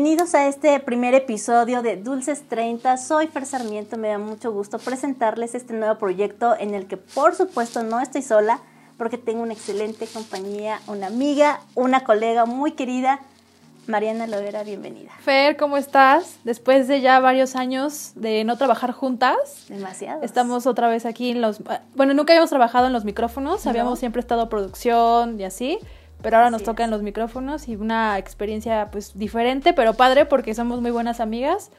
Bienvenidos a este primer episodio de Dulces 30. Soy Fer Sarmiento, me da mucho gusto presentarles este nuevo proyecto en el que por supuesto no estoy sola porque tengo una excelente compañía, una amiga, una colega muy querida. Mariana Lovera, bienvenida. Fer, ¿cómo estás? Después de ya varios años de no trabajar juntas. Demasiado. Estamos otra vez aquí en los... Bueno, nunca habíamos trabajado en los micrófonos, habíamos siempre estado producción y así, pero ahora nos tocan los micrófonos y una experiencia pues diferente, pero padre porque somos muy buenas amigas.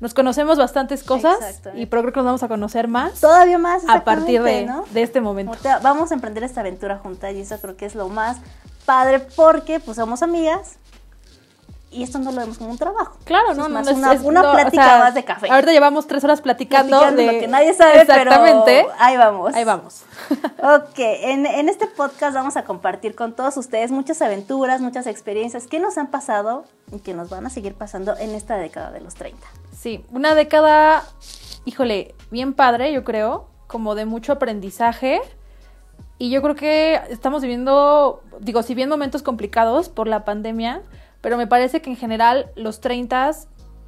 Nos conocemos bastantes cosas y creo que nos vamos a conocer más. Todavía más. A partir de, de este momento. Vamos a emprender esta aventura juntas y eso creo que es lo más padre porque pues somos amigas, y esto no lo vemos como un trabajo. Claro, no, no, es una, una plática más de café. Ahorita llevamos tres horas platicando, de lo que nadie sabe, Exactamente. pero ahí vamos. Ahí vamos. ok, en, en, este podcast vamos a compartir con todos ustedes muchas aventuras, muchas experiencias que nos han pasado y que nos van a seguir pasando en esta década de los 30. Sí, una década, híjole, bien padre, yo creo, como de mucho aprendizaje. Y yo creo que estamos viviendo, digo, si bien momentos complicados por la pandemia, pero me parece que en general los 30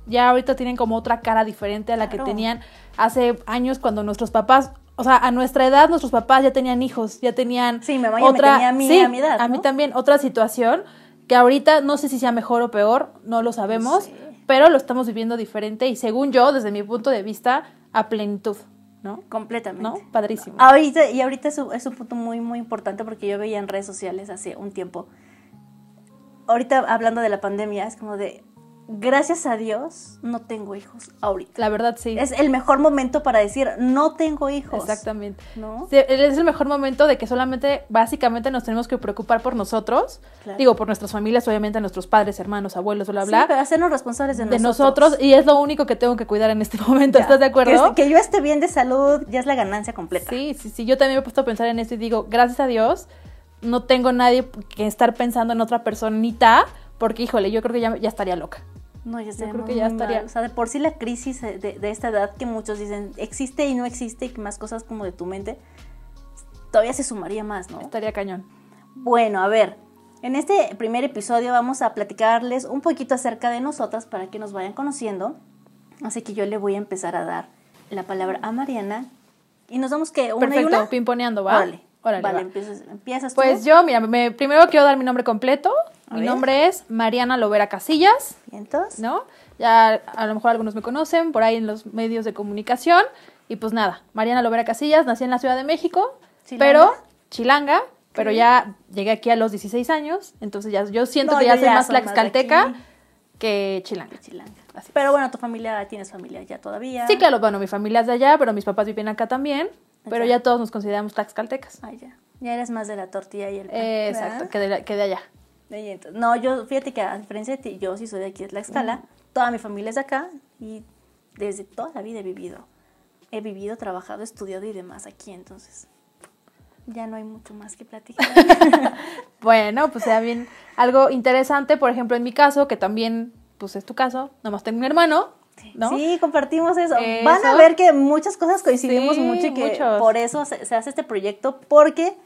ya ahorita tienen como otra cara diferente a la que tenían hace años cuando nuestros papás, o sea, a nuestra edad nuestros papás ya tenían hijos, ya tenían sí, me otra, tenía a mí, a mi edad, a mí también otra situación que ahorita no sé si sea mejor o peor, no lo sabemos, pero lo estamos viviendo diferente y según yo, desde mi punto de vista, a plenitud. ¿no? Completamente. ¿No? Padrísimo. Ahorita, y ahorita es un, es un punto muy, muy importante porque yo veía en redes sociales hace un tiempo ahorita hablando de la pandemia, es como de, gracias a Dios, no tengo hijos ahorita. La verdad, sí. Es el mejor momento para decir, no tengo hijos. Exactamente. ¿No? es el mejor momento de que solamente, básicamente, nos tenemos que preocupar por nosotros. Digo, por nuestras familias, obviamente, nuestros padres, hermanos, abuelos, bla, bla. Sí, pero hacernos responsables de, de nosotros. Y es lo único que tengo que cuidar en este momento. ¿Estás de acuerdo? Que, que, yo esté bien de salud ya es la ganancia completa. Sí, sí, sí. Yo también me he puesto a pensar en esto y digo, gracias a Dios no tengo nadie que estar pensando en otra personita, porque híjole, yo creo que ya, ya estaría loca. No, ya creo que ya estaría. O sea, de por sí la crisis de, de, esta edad que muchos dicen existe y no existe y que más cosas como de tu mente, todavía se sumaría más, ¿no? Estaría cañón. Bueno, a ver, en este primer episodio vamos a platicarles un poquito acerca de nosotras para que nos vayan conociendo. Así que yo le voy a empezar a dar la palabra a Mariana y nos vamos que una Perfecto, y una. pimponeando, ¿va? Vale vale, empiezas, tú. Pues yo, mira, me, primero quiero dar mi nombre completo. mi nombre es Mariana Lovera Casillas. entonces? ¿No? Ya a lo mejor algunos me conocen por ahí en los medios de comunicación. Y pues nada, Mariana Lovera Casillas, nací en la Ciudad de México, pero chilanga, pero ya llegué aquí a los 16 años, entonces ya yo siento que ya soy más tlaxcalteca que chilanga. chilanga. Pero bueno, tu familia, ¿tienes familia ya todavía? Sí, claro, bueno, mi familia es de allá, pero mis papás viven acá también. Pero ya todos nos consideramos tlaxcaltecas. Ah, ya. Ya eres más de la tortilla y el pan. exacto, que de, que de allá. No, yo, fíjate que a diferencia de ti, yo sí soy de aquí de Tlaxcala. Toda mi familia es de acá y desde toda la vida he vivido. He vivido, trabajado, estudiado y demás aquí, entonces ya no hay mucho más que platicar. bueno, pues sea bien algo interesante, por ejemplo, en mi caso, que también, pues es tu caso, nomás tengo un hermano, Sí, compartimos eso. Van a ver que muchas cosas coincidimos mucho y que por eso se, hace este proyecto, porque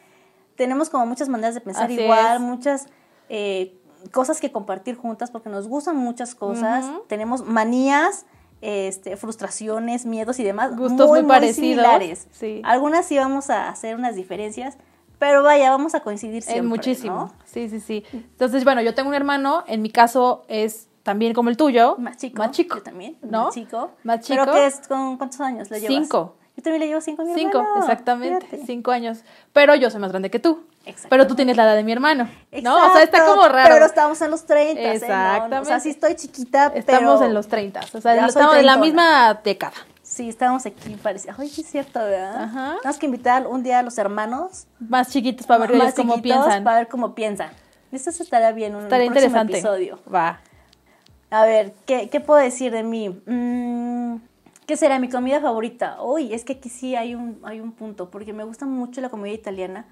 tenemos como muchas maneras de pensar igual, muchas eh, cosas que compartir juntas, porque nos gustan muchas cosas, tenemos manías, este, frustraciones, miedos y demás. Gustos muy, parecidos. similares. Algunas sí vamos a hacer unas diferencias, pero vaya, vamos a coincidir siempre. muchísimo. Sí, sí, sí. Entonces, bueno, yo tengo un hermano, en mi caso es también como el tuyo. Más chico. Más chico. Yo también. ¿No? Más chico. Más chico. ¿Pero qué es? ¿Con cuántos años le llevas? Cinco. Yo también le llevo cinco a mi Cinco, exactamente. Cinco años. Pero yo soy más grande que tú. Pero tú tienes la edad de mi hermano. ¿No? O sea, está como raro. Pero estamos en los 30. Exactamente. ¿eh? O sea, sí estoy chiquita, Estamos en los 30. O sea, estamos en la misma década. Sí, estamos aquí, parecía. Ay, sí es cierto, ¿verdad? Ajá. Tenemos que invitar un día a los hermanos. Más chiquitos para ver cómo piensan. Para ver cómo piensan. Esto estaría bien, un estaría interesante. episodio. Va. A ver, ¿qué, qué puedo decir de mí? Mm, ¿Qué será mi comida favorita? Uy, es que aquí sí hay un, hay un punto, porque me gusta mucho la comida italiana,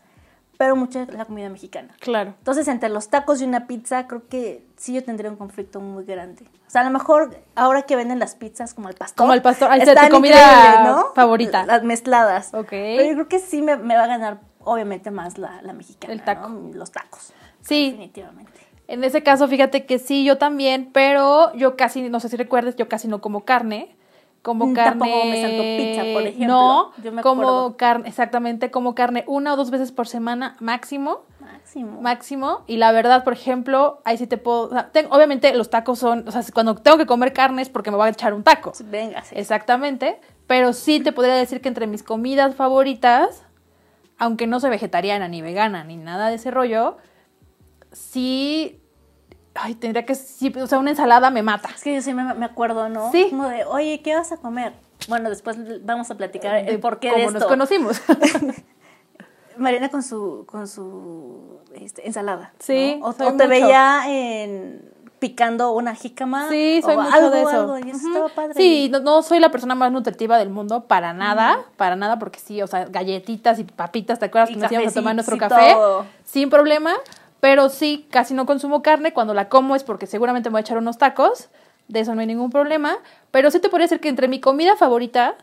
pero mucho la comida mexicana. Claro. Entonces, entre los tacos y una pizza, creo que sí yo tendría un conflicto muy grande. O sea, a lo mejor ahora que venden las pizzas como el pastor. Como el pastor, ahí está tu comida ¿no? favorita. Las mezcladas. Ok. Pero yo creo que sí me, me va a ganar, obviamente, más la, la mexicana. El taco. Los tacos. Sí. Definitivamente. En ese caso, fíjate que sí, yo también, pero yo casi, no sé si recuerdes, yo casi no como carne. Como mm, carne. Tampoco me salto pizza, por ejemplo. No, yo me como carne, exactamente, como carne una o dos veces por semana máximo. Máximo. Máximo. Y la verdad, por ejemplo, ahí sí te puedo. obviamente, los tacos son. O sea, cuando tengo que comer carne es porque me voy a echar un taco. Venga, sí. Exactamente. Pero sí te podría decir que entre mis comidas favoritas, aunque no soy vegetariana ni vegana ni nada de ese rollo, sí ay, tendría que, sí, o sea, una ensalada me mata. Es que yo sí me, acuerdo, ¿no? Sí. Como de, oye, ¿qué vas a comer? Bueno, después vamos a platicar el por qué de esto. nos conocimos. Mariana con su, con su este, ensalada. Sí. O, te veía en picando una jícama. Sí, soy mucho de eso. Sí, no, soy la persona más nutritiva del mundo para nada, para nada, porque sí, o sea, galletitas y papitas, ¿te acuerdas que nos íbamos a tomar nuestro café? Sin problema, pero sí, casi no consumo carne. Cuando la como es porque seguramente me voy a echar unos tacos. De eso no hay ningún problema. Pero sí te podría decir que entre mi comida favorita,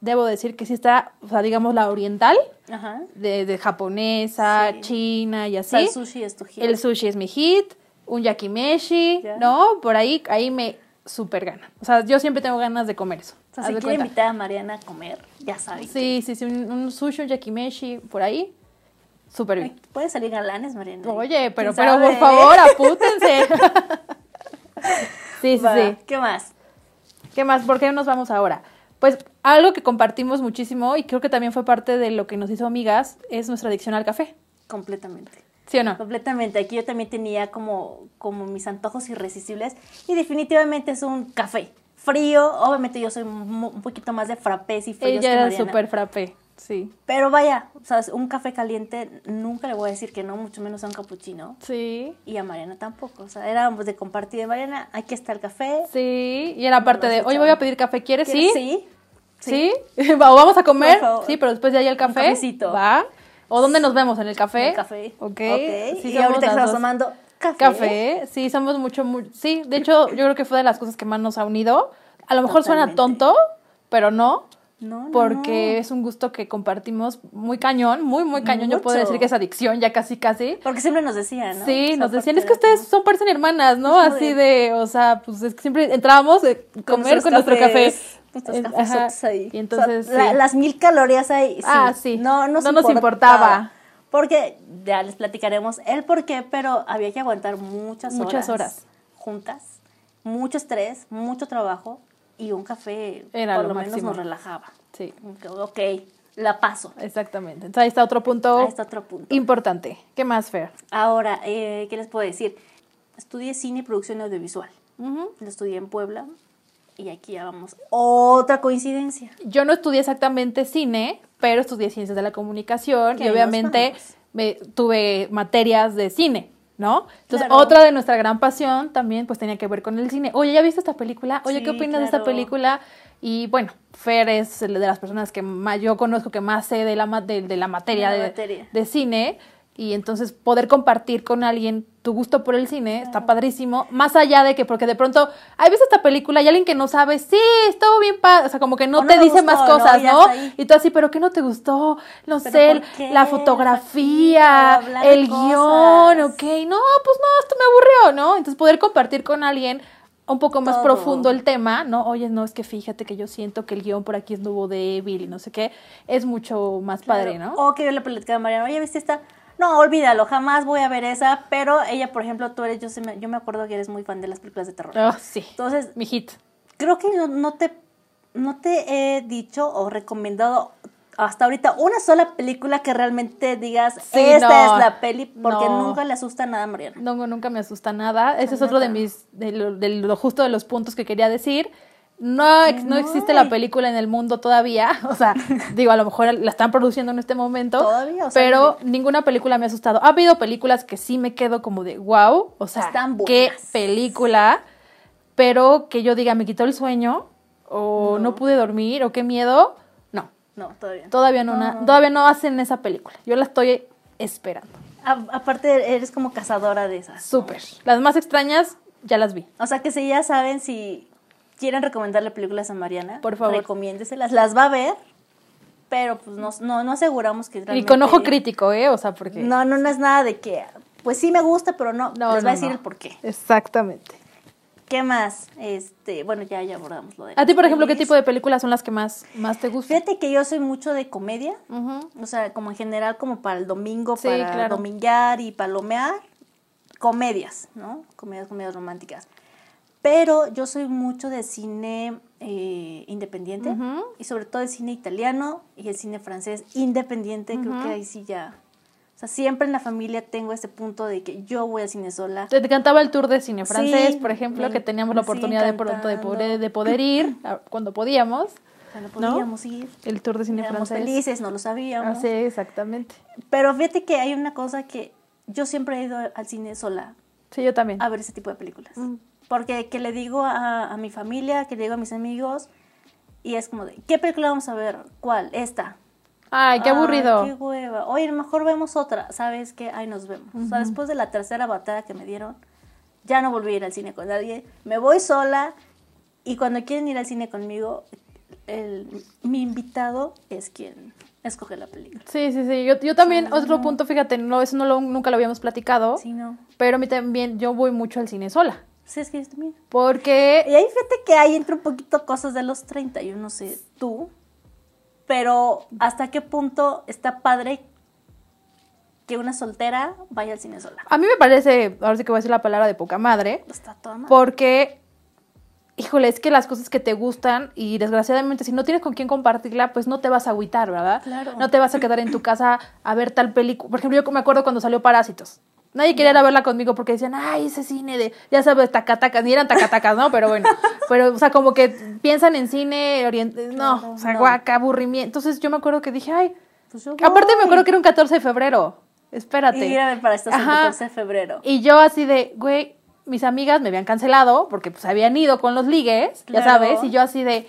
debo decir que sí está, o sea, digamos la oriental, De, japonesa, china y así. el sushi es tu hit. El sushi es mi hit. Un yakimeshi, ¿no? Por ahí, ahí me super gana. O sea, yo siempre tengo ganas de comer eso. O sea, si quiere invitar a Mariana a comer, ya sabes. Sí, sí, sí, un, un, sushi, un yakimeshi, por ahí, Súper bien. Puede salir galanes, Mariana. Oye, pero, pero por favor, apútense. sí, sí, sí. ¿Qué más? ¿Qué más? ¿Por qué nos vamos ahora? Pues algo que compartimos muchísimo y creo que también fue parte de lo que nos hizo amigas es nuestra adicción al café. Completamente. ¿Sí o no? Completamente. Aquí yo también tenía como, como mis antojos irresistibles y definitivamente es un café. Frío, obviamente yo soy un, poquito más de frappés y fríos Ella era súper frappé. Sí. Pero vaya, ¿sabes? Un café caliente nunca le voy a decir que no, mucho menos a un capuchino. Sí. Y a Mariana tampoco. O sea, éramos de compartir de Mariana, aquí está el café. Sí. Y era parte de, oye, voy a pedir café, ¿quieres? Sí. Sí. ¿Sí? o vamos a comer. Sí, pero después ya hay el café. Un cafecito. Va. ¿O dónde nos vemos? ¿En el café? En el café. Ok. okay. Sí, y ahorita estamos tomando café. Café. Sí, somos mucho, muy, sí. De hecho, yo creo que fue de las cosas que más nos ha unido. A lo mejor suena tonto, pero no. No, porque es un gusto que compartimos muy cañón, muy, muy cañón. Yo puedo decir que es adicción, ya casi, casi. Porque siempre nos decían, ¿no? Sí, nos decían, es que ustedes son parecen hermanas, ¿no? Así de, o sea, pues es que siempre entrábamos a comer con nuestro café. Nuestros cafés ahí. Y entonces. las mil calorías ahí. ah, sí. No, no nos importaba. Porque ya les platicaremos el por qué, pero había que aguantar muchas horas. Muchas horas. Juntas. Mucho estrés, mucho trabajo y un café Era por lo, menos nos relajaba. Sí. Ok, la paso. Exactamente. Entonces ahí está otro punto. Ahí está otro punto. Importante. ¿Qué más, Fer? Ahora, eh, ¿qué les puedo decir? Estudié cine y producción audiovisual. Lo estudié en Puebla. Y aquí ya vamos. Otra coincidencia. Yo no estudié exactamente cine, pero estudié ciencias de la comunicación y obviamente me, tuve materias de cine. ¿No? Entonces, otra de nuestra gran pasión también pues tenía que ver con el cine. Oye, ¿ya viste esta película? Oye, ¿qué opinas de esta película? Y bueno, Fer es de las personas que más yo conozco que más sé de la, de, la materia, de, de cine y entonces poder compartir con alguien tu gusto por el cine está padrísimo, más allá de que porque de pronto hay veces esta película y alguien que no sabe, sí, estuvo bien padre, o sea, como que no te dice más cosas, ¿no? Y tú así, pero ¿qué no te gustó? No sé, la fotografía, el guion, ok, no, pues no, esto me aburrió, ¿no? Entonces poder compartir con alguien un poco más profundo el tema, ¿no? Oye, no, es que fíjate que yo siento que el guion por aquí estuvo débil y no sé qué, es mucho más padre, ¿no? O que yo le platicaba a Mariana, oye, ¿viste esta? No, olvídalo, jamás voy a ver esa, pero ella, por ejemplo, tú eres, yo, me, yo me acuerdo que eres muy fan de las películas de terror. Ah, sí. Entonces, mi hit. Creo que no, te, no te he dicho o recomendado hasta ahorita una sola película que realmente digas, esta es la peli, porque nunca le asusta nada a Mariana. No, nunca me asusta nada. Ese es otro de mis, de lo justo de los puntos que quería decir no, no existe la película en el mundo todavía. O sea, digo, a lo mejor la están produciendo en este momento. Todavía, Pero ninguna película me ha asustado. Ha habido películas que sí me quedo como de wow. O sea, qué película. Pero que yo diga, me quitó el sueño. O no, pude dormir. O qué miedo. No. No, todavía. Todavía no, todavía no hacen esa película. Yo la estoy esperando. aparte, eres como cazadora de esas. Súper. Las más extrañas ya las vi. O sea que si ya saben si quieren recomendarle películas a Mariana, por favor, recomiéndeselas. Las va a ver, pero pues no, no, no aseguramos que Y con ojo crítico, ¿eh? O sea, porque... No, no, no es nada de que pues sí me gusta, pero no, les voy a decir el por qué. Exactamente. ¿Qué más? Este, bueno, ya, ya abordamos lo de. A ti, por ejemplo, ¿qué tipo de películas son las que más, más te gustan? Fíjate que yo soy mucho de comedia. O sea, como en general, como para el domingo, para domingar y palomear. Comedias, ¿no? Comedias, comedias románticas. Pero yo soy mucho de cine eh, independiente y sobre todo el cine italiano y el cine francés independiente. Creo que ahí sí ya o sea, siempre en la familia tengo ese punto de que yo voy al cine sola. Te, encantaba el tour de cine francés, por ejemplo, que teníamos la oportunidad de pronto de poder, de poder ir cuando podíamos. Cuando podíamos ir. El tour de cine Éramos francés. felices, no lo sabíamos. Ah, sí, exactamente. Pero fíjate que hay una cosa que yo siempre he ido al cine sola. Sí, yo también. A ver ese tipo de películas. Mm. Porque que le digo a, a mi familia, que le digo a mis amigos, y es como de, ¿qué película vamos a ver? ¿Cuál? Esta Ay, qué aburrido. qué hueva. Oye, mejor vemos otra. ¿Sabes qué? Ahí nos vemos. O sea, después de la tercera batalla que me dieron, ya no volví a ir al cine con nadie. Me voy sola y cuando quieren ir al cine conmigo, el, mi invitado es quien escoge la película. Sí, sí, sí. Yo, yo también, otro punto, fíjate, no, eso no lo, nunca lo habíamos platicado. Sí, no. Pero a mí también, yo voy mucho al cine sola. Sí, es que yo también. Porque... Y ahí fíjate que hay entre un poquito cosas de los 30, yo no sé, tú, pero hasta qué punto está padre que una soltera vaya al cine sola. A mí me parece, ahora sí que voy a decir la palabra de poca madre. Está toda Porque, híjole, es que las cosas que te gustan y desgraciadamente si no tienes con quién compartirla, pues no te vas a agüitar, ¿verdad? Claro. No te vas a quedar en tu casa a ver tal película. Por ejemplo, yo me acuerdo cuando salió Parásitos. Nadie quería ir a verla conmigo porque decían, ay, ese cine de, ya sabes, tacatacas, ni eran tacatacas, ¿no? Pero bueno, pero, o sea, como que piensan en cine oriente, no, o sea, guaca, aburrimiento. Entonces yo me acuerdo que dije, ay, pues aparte me acuerdo que era un 14 de febrero, espérate. Y a para esto el 14 de febrero. Y yo así de, güey, mis amigas me habían cancelado porque pues habían ido con los ligues, ya sabes, y yo así de,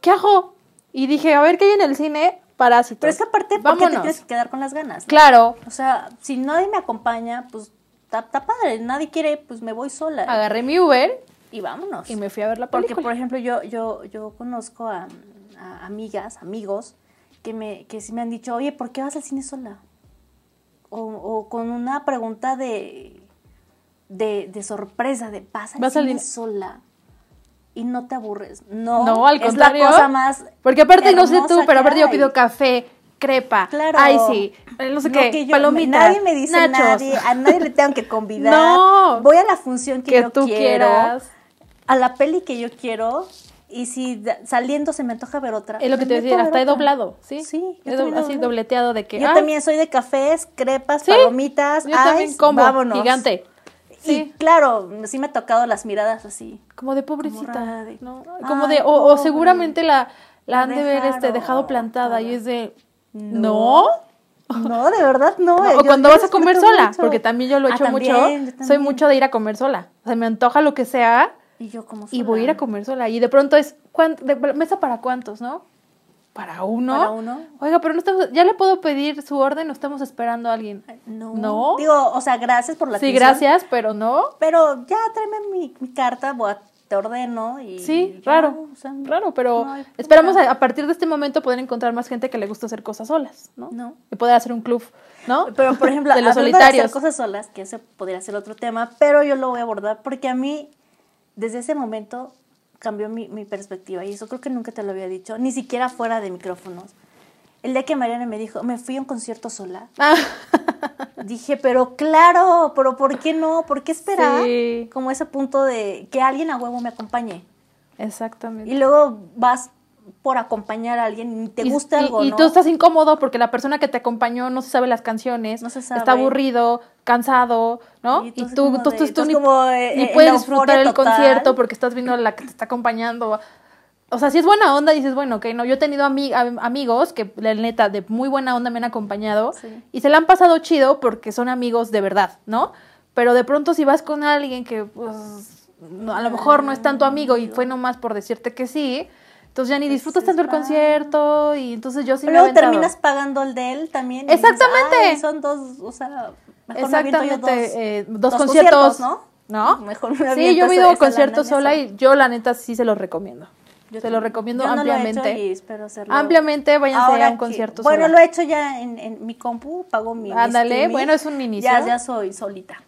¿qué hago? Y dije, a ver qué hay en el cine, parásitos. Pero es que aparte, ¿por qué te tienes que quedar con las ganas? Claro. O sea, si nadie me acompaña, pues está padre. Nadie quiere, pues me voy sola. Agarré mi Uber. Y vámonos. Y me fui a ver la película. Porque, por ejemplo, yo, yo, yo conozco a, amigas, amigos, que, me, que sí me han dicho, oye, ¿por qué vas al cine sola? O, con una pregunta de, de, sorpresa, de pasa al cine sola y no te aburres. No, no al contrario. Es la cosa más. Porque aparte, no sé tú, pero aparte yo pido café, crepa. Claro. Ay, sí. No sé qué, palomitas. Nadie me dice nadie, a nadie le tengo que convidar. no. Voy a la función que, yo tú quiero. Quieras. A la peli que yo quiero. Y si saliendo se me antoja ver otra. Es lo que te decía, hasta he doblado, ¿sí? Sí. así dobleteado de que. Yo también soy de cafés, crepas, palomitas. Yo también como. Vámonos. Gigante. Sí. claro, sí me ha tocado las miradas así. Como de pobrecita. Como, como de, o, seguramente la, la han de ver este, dejado plantada y es de, ¿no? No, de verdad no. o cuando vas a comer sola, porque también yo lo he ah, hecho mucho. Soy mucho de ir a comer sola. O sea, me antoja lo que sea. Y yo como Y voy a ir a comer sola. Y de pronto es, de, ¿mesa para cuántos, no? ¿Para uno? ¿Para uno? Oiga, pero no estamos, ya le puedo pedir su orden o estamos esperando a alguien. No. ¿No? Digo, o sea, gracias por la Sí, gracias, pero no. Pero ya tráeme mi, mi carta, voy a, te ordeno y. Sí, raro. raro, pero esperamos a, partir de este momento poder encontrar más gente que le gusta hacer cosas solas, ¿no? No. Y poder hacer un club, ¿no? Pero, por ejemplo, de los solitarios. De hacer cosas solas, que ese podría ser otro tema, pero yo lo voy a abordar porque a mí, desde ese momento, cambió mi, mi, perspectiva y eso creo que nunca te lo había dicho, ni siquiera fuera de micrófonos. El día que Mariana me dijo, me fui a un concierto sola, ah. dije, pero claro, pero ¿por qué no? ¿Por qué esperar? Como ese punto de que alguien a huevo me acompañe. Exactamente. Y luego vas por acompañar a alguien y te gusta algo, Y tú estás incómodo porque la persona que te acompañó no se sabe las canciones, no se sabe. está aburrido, cansado, ¿no? Y, tú, tú, tú, ni, ni puedes disfrutar el concierto porque estás viendo a la que te está acompañando. O sea, si es buena onda, dices, bueno, ok, no, yo he tenido amigos que, la neta, de muy buena onda me han acompañado y se la han pasado chido porque son amigos de verdad, ¿no? Pero de pronto si vas con alguien que, pues, a lo mejor no es tanto amigo y fue nomás por decirte que sí, entonces ya ni disfrutas tanto el concierto y entonces yo sí Pero luego terminas pagando el de él también. Exactamente. son dos, o sea, mejor Exactamente, dos, eh, dos, conciertos, ¿no? ¿No? Mejor Sí, yo he ido conciertos sola y yo la neta sí se los recomiendo. Se lo recomiendo ampliamente. Ampliamente, váyanse a un concierto. bueno, lo he hecho ya en, mi compu, pago mi. Ándale, bueno, es un inicio. Ya, ya soy solita.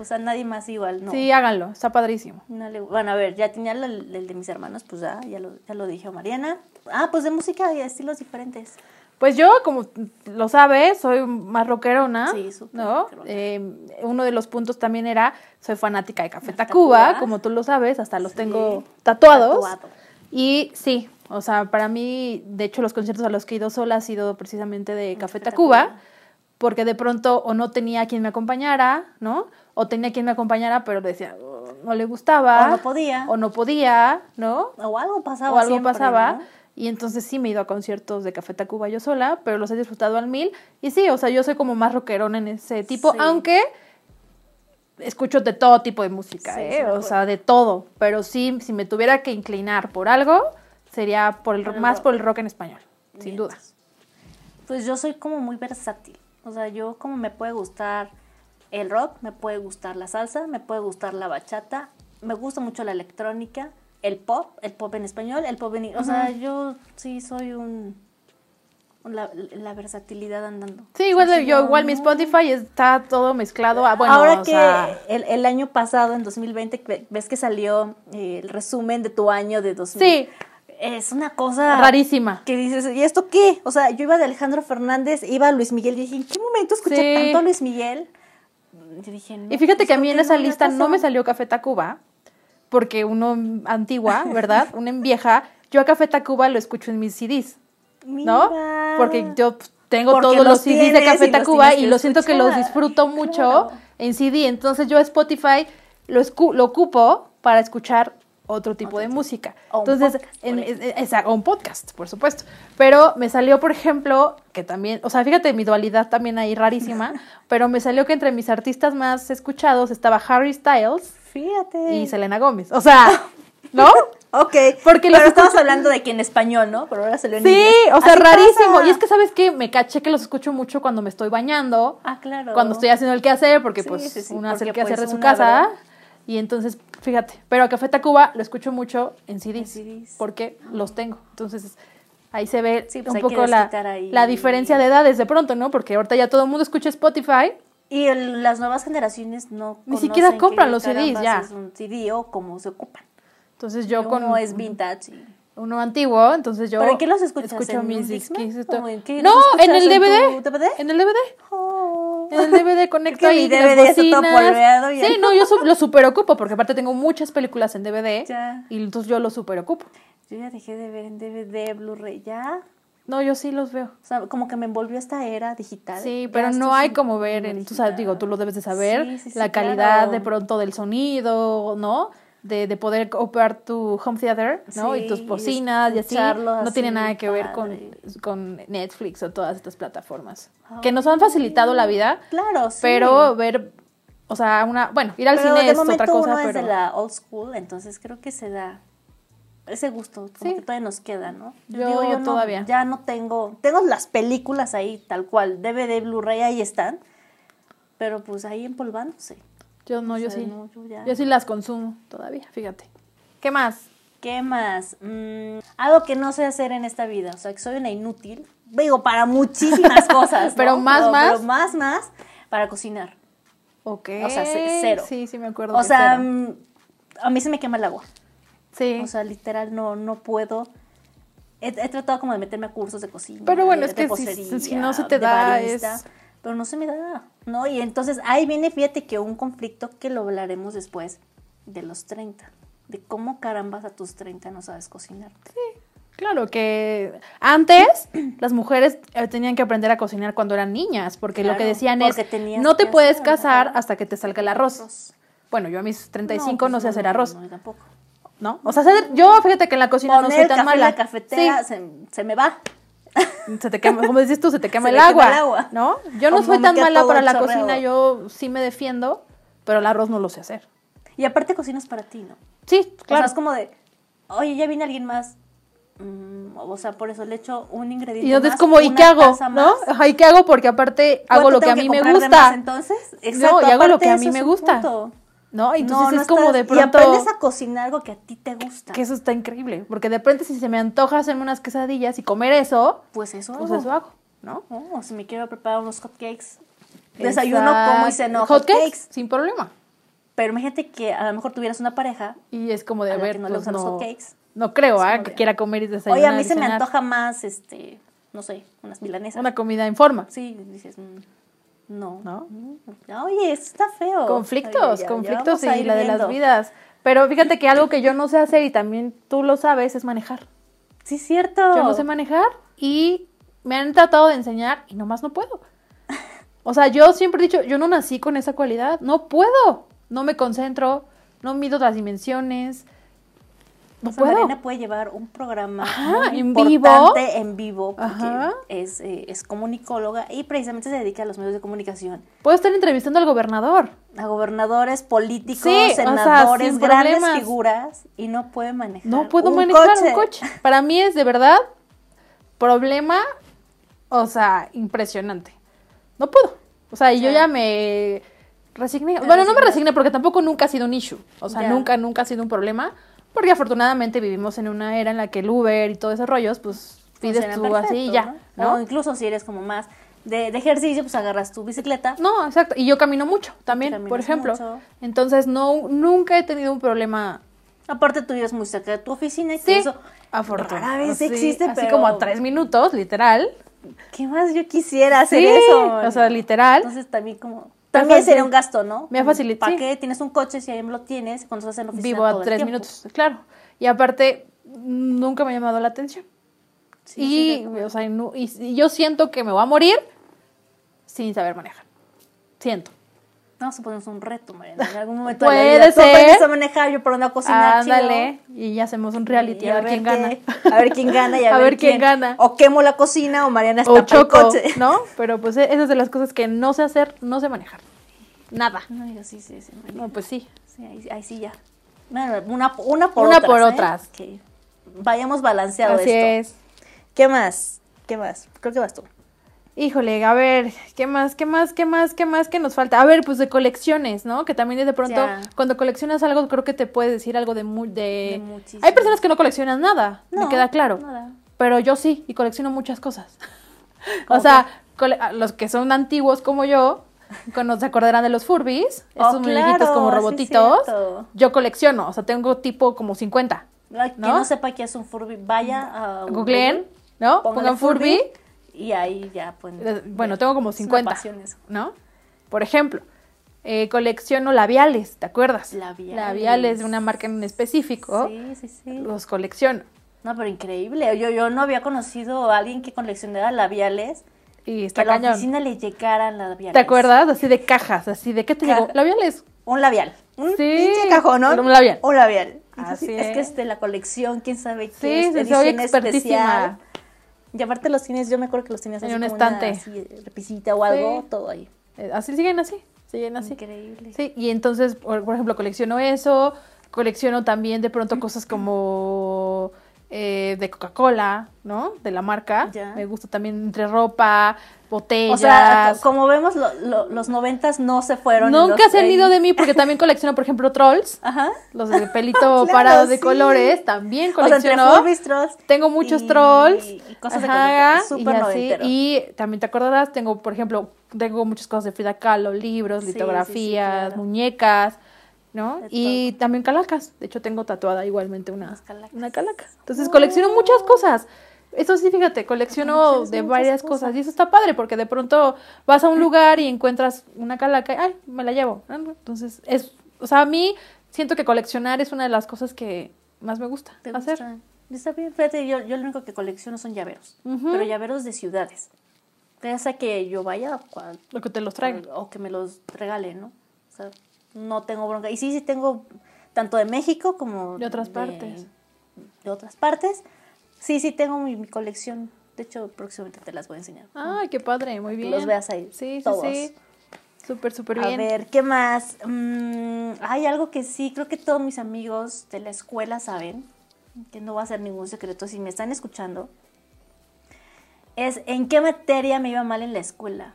Pues a nadie más igual, ¿no? Sí, háganlo, está padrísimo. bueno, a ver, ya tenía el, de mis hermanos, pues ya, ya lo, ya lo dije a Mariana. Ah, pues de música y estilos diferentes. Pues yo, como lo sabes, soy más rockerona, sí, ¿no? Eh, uno de los puntos también era, soy fanática de Café Tacuba, como tú lo sabes, hasta los tengo tatuados. Y sí, o sea, para mí, de hecho, los conciertos a los que he ido sola ha sido precisamente de Café Tacuba, porque de pronto o no tenía quien me acompañara, ¿no? O tenía quien me acompañara, pero decía, oh, no le gustaba. O no podía. O no podía, ¿no? O algo pasaba. O algo pasaba. Y entonces sí me he ido a conciertos de Café Tacuba yo sola, pero los he disfrutado al mil. Y sí, o sea, yo soy como más rockerona en ese tipo, aunque escucho de todo tipo de música, ¿eh? o sea, de todo. Pero sí, si me tuviera que inclinar por algo, sería por el, más por el rock en español, sin dudas. Pues yo soy como muy versátil. O sea, yo como me puede gustar el rock, me puede gustar la salsa, me puede gustar la bachata, me gusta mucho la electrónica el pop, el pop en español, el pop en... O sea, yo sí soy un... La, la versatilidad andando. Sí, igual yo, igual mi Spotify está todo mezclado. A, bueno, Ahora que el, el, año pasado, en 2020, ves que salió eh, el resumen de tu año de 2000. Sí. Es una cosa rarísima. Que dices, ¿y esto qué? O sea, yo iba de Alejandro Fernández, iba a Luis Miguel y dije, ¿en qué momento escuché tanto a Luis Miguel? Yo dije, y fíjate que a mí en esa lista no me salió Café Tacuba, porque uno antigua, ¿verdad? Una vieja, yo a Café Tacuba lo escucho en mis CDs, ¿no? Porque yo tengo todos los, CDs de Café Tacuba y lo siento que los disfruto mucho en CD, entonces yo a Spotify lo, lo ocupo para escuchar otro tipo de música. Entonces, es, un podcast, por supuesto. Pero me salió, por ejemplo, que también, o sea, fíjate mi dualidad también ahí rarísima, pero me salió que entre mis artistas más escuchados estaba Harry Styles. Fíjate. Y Selena Gómez. O sea, ¿no? ok. Porque pero estamos hablando de que en español, ¿no? Pero ahora se lo en Sí, o sea, rarísimo. Y es que, ¿sabes qué? Me caché que los escucho mucho cuando me estoy bañando. Ah, claro. Cuando estoy haciendo el quehacer, porque pues uno hace el quehacer pues, de su casa. Y entonces, fíjate, pero a Café Tacuba lo escucho mucho en CDs, porque los tengo. Entonces, ahí se ve pues un poco la, la, diferencia de edades de pronto, ¿no? Porque ahorita ya todo el mundo escucha Spotify. Y las nuevas generaciones no Ni siquiera compran los CDs ya. Es un CD o cómo se ocupan. Entonces yo con... Uno es vintage Uno antiguo, entonces yo... ¿Pero en qué los escuchas? Escucho mis discos. No, en el DVD. DVD. En el DVD. Oh. En el DVD conecto ahí DVD las bocinas. sí, no, yo lo super ocupo porque aparte tengo muchas películas en DVD ya. y entonces yo lo super ocupo. Yo ya dejé de ver en DVD, Blu-ray, ya. No, yo sí los veo. O sea, como que me envolvió esta era digital. Sí, pero no hay como ver, en, tú sabes, digo, tú lo debes de saber, la calidad de pronto del sonido, ¿no? De, de, poder operar tu home theater, ¿no? y tus bocinas y así. No tiene nada que ver con, con, Netflix o todas estas plataformas. que nos han facilitado la vida. Claro, sí. Pero ver, o sea, una, bueno, ir al cine es otra cosa. Uno pero... es de la old school, entonces creo que se da ese gusto, como que todavía nos queda, ¿no? Yo, Digo, yo todavía. ya no tengo, tengo las películas ahí, tal cual, DVD, Blu-ray, ahí están, pero pues ahí empolvándose. Yo no, yo sí. yo, sí las consumo todavía, fíjate. ¿Qué más? ¿Qué más? Mm, algo que no sé hacer en esta vida, o sea, que soy una inútil, digo, para muchísimas cosas, pero más, más. Pero más, más, para cocinar. Ok. O sea, cero. Sí, sí me acuerdo. O sea, mm, a mí se me quema el agua. Sí. O sea, literal, no, no puedo. He, tratado como de meterme a cursos de cocina. Pero bueno, es que si, no se te da es... Pero no se me da, ¿no? Y entonces ahí viene, fíjate que un conflicto que lo hablaremos después de los 30. De cómo carambas a tus 30 no sabes cocinar. Sí. Claro que antes las mujeres eh, tenían que aprender a cocinar cuando eran niñas, porque lo que decían es, no te puedes casar hasta que te salga el arroz. Bueno, yo a mis 35 no, pues no sé hacer arroz. No, tampoco. ¿no? O sea, yo fíjate que en la cocina no soy tan mala. la cafetera se, me va. Se te quema, como dices tú, se te quema, el, agua, ¿no? Yo no soy tan mala para la cocina, yo sí me defiendo, pero el arroz no lo sé hacer. Y aparte cocinas para ti, ¿no? Sí, claro. O sea, es como de, oye, ya viene alguien más. Mm, o sea, por eso le echo un ingrediente Y entonces como, ¿y qué hago? ¿No? ¿y qué hago? Porque aparte hago lo que a mí me gusta. entonces? Exacto, no, y hago lo que a mí me gusta. ¿No? Entonces es como de pronto... Y aprendes a cocinar algo que a ti te gusta. Que eso está increíble, porque de repente si se me antoja hacerme unas quesadillas y comer eso, pues eso pues eso hago, ¿no? o si me quiero preparar unos hotcakes, desayuno, como y ceno hotcakes, sin problema. Pero imagínate que a lo mejor tuvieras una pareja y es como de a, ver, no le pues gustan los hotcakes. No creo, ¿ah? Que quiera comer y desayunar. Oye, a mí se me antoja más, este, no sé, unas milanesas. Una comida en forma. Sí, dices, mm, no. ¿No? Oye, está feo. Conflictos, conflictos y la de las vidas. Pero fíjate que algo que yo no sé hacer y también tú lo sabes es manejar. Sí, cierto. Yo no sé manejar y me han tratado de enseñar y nomás no puedo. O sea, yo siempre he dicho, yo no nací con esa cualidad, no puedo. No me concentro, no mido las dimensiones, no Mariana puede llevar un programa muy importante en vivo porque es, eh, es comunicóloga y precisamente se dedica a los medios de comunicación. Puede estar entrevistando al gobernador. A gobernadores, políticos, senadores, grandes figuras y no puede manejar. No puedo manejar un coche. Para mí es de verdad problema, o sea, impresionante. No puedo. O sea, y yo ya me resigné. Bueno, no me resigné porque tampoco nunca ha sido un issue. O sea, nunca, nunca ha sido un problema porque afortunadamente vivimos en una era en la que el Uber y todos esos rollos, pues pides tú así y ya. ¿no? O incluso si eres como más de, ejercicio, pues agarras tu bicicleta. No, exacto. Y yo camino mucho también, por ejemplo. Entonces, no, nunca he tenido un problema. Aparte, tú vives muy cerca de tu oficina y sí, eso afortunadamente existe, así como a tres minutos, literal. ¿Qué más yo quisiera hacer eso? O sea, literal. Entonces, también como también sería un gasto, ¿no? Me ha facilitado. ¿Para qué tienes un coche si ahí lo tienes cuando estás en la oficina? Vivo a tres minutos, claro. Y aparte, nunca me ha llamado la atención. y, o sea, y, yo siento que me voy a morir sin saber manejar. Siento. Vamos a ponernos un reto, Mariana. En algún momento Puede de la ser. Tú a manejar, yo por una cocina Ándale. Y ya hacemos un reality, a, ver quién gana. A ver quién gana y a, ver, quién, gana. O quemo la cocina o Mariana está o choco, el coche. ¿no? Pero pues e, esas de las cosas que no sé hacer, no sé manejar. Nada. No, yo sí, sí, sí. No, pues sí. Sí, ahí, sí ya. Bueno, una, una por una otras. por ¿eh? otras. Que vayamos balanceado Así es. ¿Qué más? ¿Qué más? Creo que vas tú. Híjole, a ver, ¿qué más, qué más, qué más, qué más que nos falta? A ver, pues de colecciones, ¿no? Que también de pronto, cuando coleccionas algo, creo que te puede decir algo de... Mu de... Hay personas que no coleccionan nada, me queda claro. Nada. Pero yo sí, y colecciono muchas cosas. o sea, los que son antiguos como yo, cuando se acordarán de los Furbies, oh, estos muñequitos como robotitos, yo colecciono, o sea, tengo tipo como 50. ¿no? Que no sepa qué es un Furby, vaya a Googleen, ¿no? Pongan Furby y ahí ya pues bueno tengo como 50 no por ejemplo eh, colecciono labiales te acuerdas labiales. labiales de una marca en específico. Sí sí sí. Los colecciono. No pero increíble. Yo yo no había conocido a alguien que coleccionara labiales. Y está que a la oficina le llegaran labiales. Te acuerdas así de cajas así de qué te llegó labiales. Un labial. Un sí, cajón ¿no? un labial. Un labial. Así es. que es. de la colección quién sabe qué sí, es edición especial y aparte los tienes, yo me acuerdo que los tenías en un estante. repisita o algo, todo ahí. Eh, así siguen así, siguen así. Increíble. Sí, y entonces, por, ejemplo, colecciono eso, colecciono también de pronto cosas como eh, de Coca-Cola, ¿no? De la marca. Me gusta también entre ropa, botellas. O sea, como vemos, los noventas no se fueron. Nunca se han ido de mí porque también colecciono, por ejemplo, trolls. Ajá. Los de pelito parado de colores. También colecciono. Tengo muchos trolls. Y cosas Ajá, de y, así, y también te acordarás, tengo, por ejemplo, tengo muchas cosas de Frida Kahlo, libros, litografías, muñecas. ¿No? y también calacas. De hecho, tengo tatuada igualmente una, una calaca. Entonces, colecciono muchas cosas. Eso sí, fíjate, colecciono de varias cosas. Y eso está padre, porque de pronto vas a un lugar y encuentras una calaca y, ay, me la llevo. Entonces, es, o sea, a mí siento que coleccionar es una de las cosas que más me gusta hacer. Está bien, fíjate, yo, yo lo único que colecciono son llaveros, pero llaveros de ciudades. Ya sea que yo vaya, lo que te los traigan. O, que me los regalen, ¿no? O sea, no tengo bronca. Y sí, sí tengo tanto de México como de otras partes. De otras partes. Sí, sí tengo mi, colección. De hecho, próximamente te las voy a enseñar. Ay, qué padre, muy bien. los veas ahí. Sí, sí, sí. Súper, súper bien. A ver, ¿qué más? Mm, hay algo que sí, creo que todos mis amigos de la escuela saben, que no va a ser ningún secreto si me están escuchando, es en qué materia me iba mal en la escuela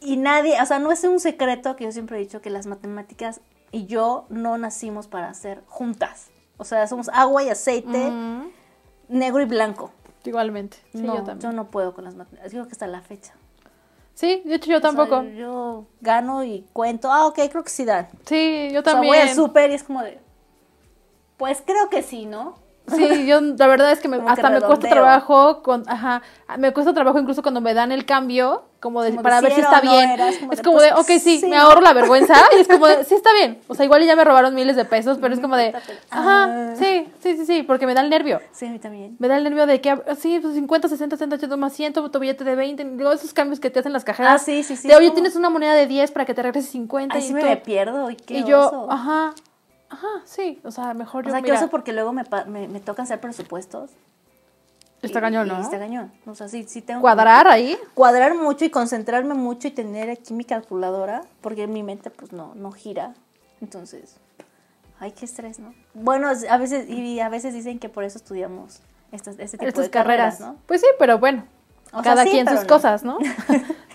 y nadie, o sea, no es un secreto que yo siempre he dicho que las matemáticas y yo no nacimos para ser juntas. O sea, somos agua y aceite, negro y blanco. Igualmente. Sí, yo también. Yo no puedo con las matemáticas. Digo que hasta la fecha. Sí, de hecho yo tampoco. yo gano y cuento. Ah, ok, creo que sí dan. Sí, yo también. O sea, voy al súper y es como de. Pues creo que sí, ¿no? Sí, yo la verdad es que me, hasta me cuesta trabajo con, ajá, me cuesta trabajo incluso cuando me dan el cambio, como de, para ver si está bien. es como de, ok, sí, me ahorro la vergüenza, y es como de, sí está bien. O sea, igual ya me robaron miles de pesos, pero es como de, ajá, ah. sí, sí, sí, sí, porque me da el nervio. Sí, a mí también. Me da el nervio de que, sí, pues 50, 60, 70, 80 más 100, tu billete de 20, digo, esos cambios que te hacen las cajeras. Ah, sí, sí, sí. De, oye, tienes una moneda de 10 para que te regreses 50. Así me, me pierdo, y qué Y yo, ajá, Ajá, sí, o sea, mejor yo. O sea, que eso porque luego me, me, me toca hacer presupuestos. Está cañón, ¿no? Está cañón. O sea, sí, sí tengo. ¿Cuadrar ahí? Cuadrar mucho y concentrarme mucho y tener aquí mi calculadora, porque mi mente, pues no, no gira. Entonces, ay, qué estrés, ¿no? Bueno, a veces, y a veces dicen que por eso estudiamos estas, este tipo de carreras, ¿no? Pues sí, pero bueno. Cada quien sus cosas, ¿no?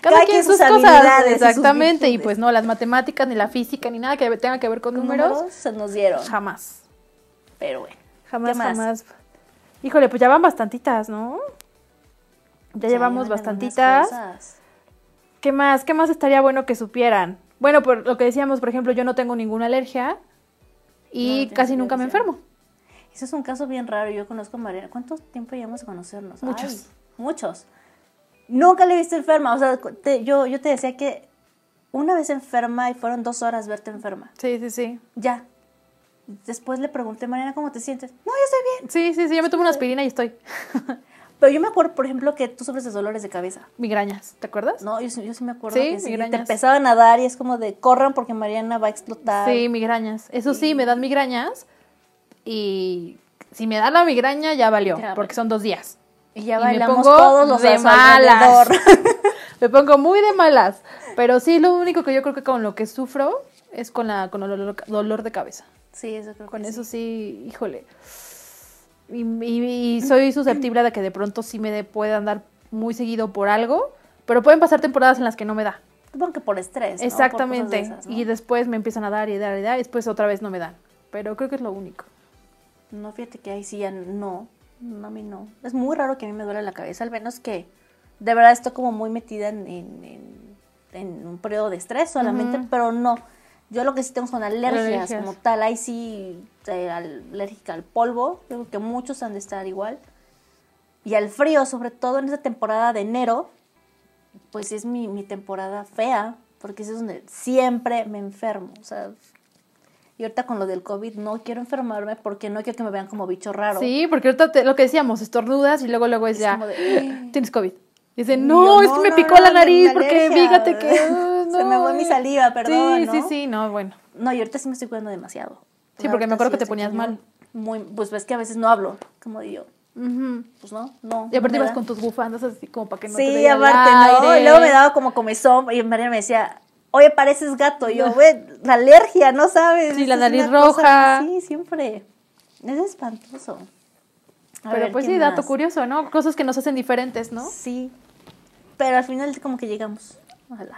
Cada, quien, sus, cosas. Exactamente. Y, pues no, las matemáticas, ni la física, ni nada que tenga que ver con, números, Se nos dieron. Jamás. Pero bueno. Jamás, jamás. Híjole, pues ya van bastantitas, ¿no? Ya, llevamos bastantitas. ¿Qué más? ¿Qué más estaría bueno que supieran? Bueno, por lo que decíamos, por ejemplo, yo no tengo ninguna alergia y casi nunca me enfermo. Eso es un caso bien raro. Yo conozco a Mariana. ¿Cuánto tiempo llevamos a conocernos? Muchos. muchos. Nunca le he visto enferma. O sea, yo, yo te decía que una vez enferma y fueron dos horas verte enferma. Sí, sí, sí. Ya. Después le pregunté, Mariana, ¿cómo te sientes? No, yo estoy bien. Sí, sí, sí, yo me tomo una aspirina y estoy. Pero yo me acuerdo, por ejemplo, que tú sufres de dolores de cabeza. Migrañas, ¿te acuerdas? No, yo, yo sí me acuerdo que sí, te empezaban a dar y es como de corran porque Mariana va a explotar. Sí, migrañas. Eso sí, me dan migrañas y si me da la migraña ya valió, porque son dos días. Y ya bailamos todos los de malas. me pongo muy de malas. Pero sí, lo único que yo creo que con lo que sufro es con la con el dolor, de cabeza. Sí, eso creo Con eso sí. híjole. Y, soy susceptible de que de pronto sí me pueda andar muy seguido por algo, pero pueden pasar temporadas en las que no me da. Supongo que por estrés. Exactamente. Y después me empiezan a dar y dar y dar, y después otra vez no me dan. Pero creo que es lo único. No, fíjate que ahí sí ya no. No, a mí no. Es muy raro que a mí me duele la cabeza, al menos que de verdad estoy como muy metida en, en, un periodo de estrés solamente, pero no. Yo lo que sí tengo son alergias, como tal. Ahí sí, eh, alérgica al polvo. Creo que muchos han de estar igual. Y al frío, sobre todo en esa temporada de enero, pues es mi, mi temporada fea, porque es donde siempre me enfermo. O sea, y ahorita con lo del COVID no quiero enfermarme porque no quiero que me vean como bicho raro. Sí, porque ahorita lo que decíamos, estornudas y luego luego es, ya, tienes COVID. Y dicen, no, es que me picó la nariz porque fíjate que... Se me fue mi saliva, perdón, Sí, sí, sí, no, bueno. No, y ahorita sí me estoy cuidando demasiado. Sí, porque me acuerdo que te ponías mal. Muy, pues ves que a veces no hablo, como digo. Pues no, no. Y aparte ibas con tus bufandas así como para que no sí, te aparte, no. Y luego me daba como comezón y María me decía, oye, pareces gato. Y yo, güey, la alergia, ¿no sabes? Sí, la nariz roja. sí, siempre. Es espantoso. Pero pues sí, dato curioso, ¿no? Cosas que nos hacen diferentes, ¿no? Sí. Pero al final como que llegamos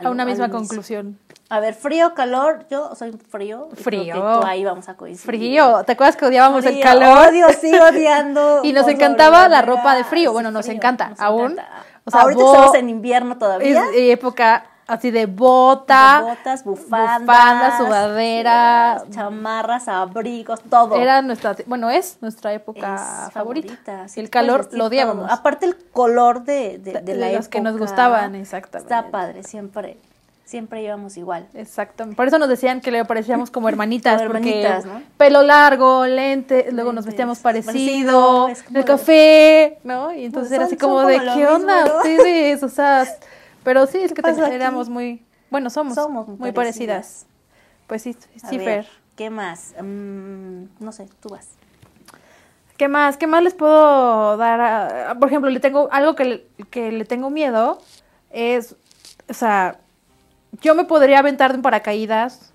a, una misma conclusión. A ver, frío, calor, yo soy frío. Frío. ahí vamos a coincidir. Frío. ¿Te acuerdas que odiábamos el calor? Odio, sí, odiando. y nos encantaba la ropa de frío. Bueno, nos encanta, aún. O sea, ahorita estamos en invierno todavía. Es época así de bota, botas, bufandas, bufandas sudadera, chamarras, abrigos, todo. Era nuestra, bueno, es nuestra época favorita. el calor lo odiábamos. Aparte el color de, de, de, la los que nos gustaban, exactamente. Está padre, siempre. Siempre íbamos igual. Exacto. Por eso nos decían que le parecíamos como hermanitas. hermanitas, ¿no? Pelo largo, lente, luego nos vestíamos parecido, el café, ¿no? Y entonces era así como de, ¿qué onda? Sí, o sea, pero sí, es que éramos muy, bueno, somos, muy, parecidas. Pues sí, sí, Fer. ¿Qué más? Mm, no sé, tú vas. ¿Qué más? ¿Qué más les puedo dar? por ejemplo, le tengo algo que le, que le tengo miedo es, o sea, yo me podría aventar de un paracaídas,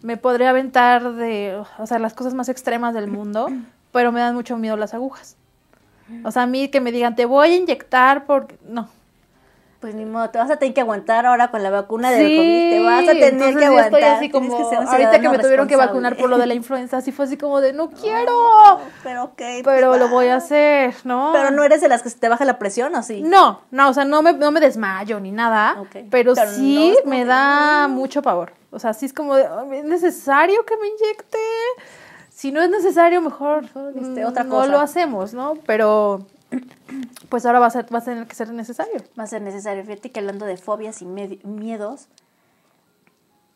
me podría aventar de, o sea, las cosas más extremas del mundo, pero me dan mucho miedo las agujas. O sea, a mí que me digan, te voy a inyectar porque... No, Pues ni modo, te vas a tener que aguantar ahora con la vacuna del COVID. Te vas a tener que aguantar. así como, ahorita que me tuvieron que vacunar por lo de la influenza, así fue así como de, no quiero. pero ok. Pues pero lo voy a hacer, ¿no? Pero no eres de las que se te baja la presión, ¿o sí? No, no, o sea, no me, no me desmayo ni nada. Pero, sí me da mucho pavor. O sea, sí es como, de, ¿es necesario que me inyecte? Si no es necesario, mejor, este, otra cosa. no lo hacemos, ¿no? Pero pues ahora va a, ser, va a tener que ser necesario. Va a ser necesario. Fíjate que hablando de fobias y miedos,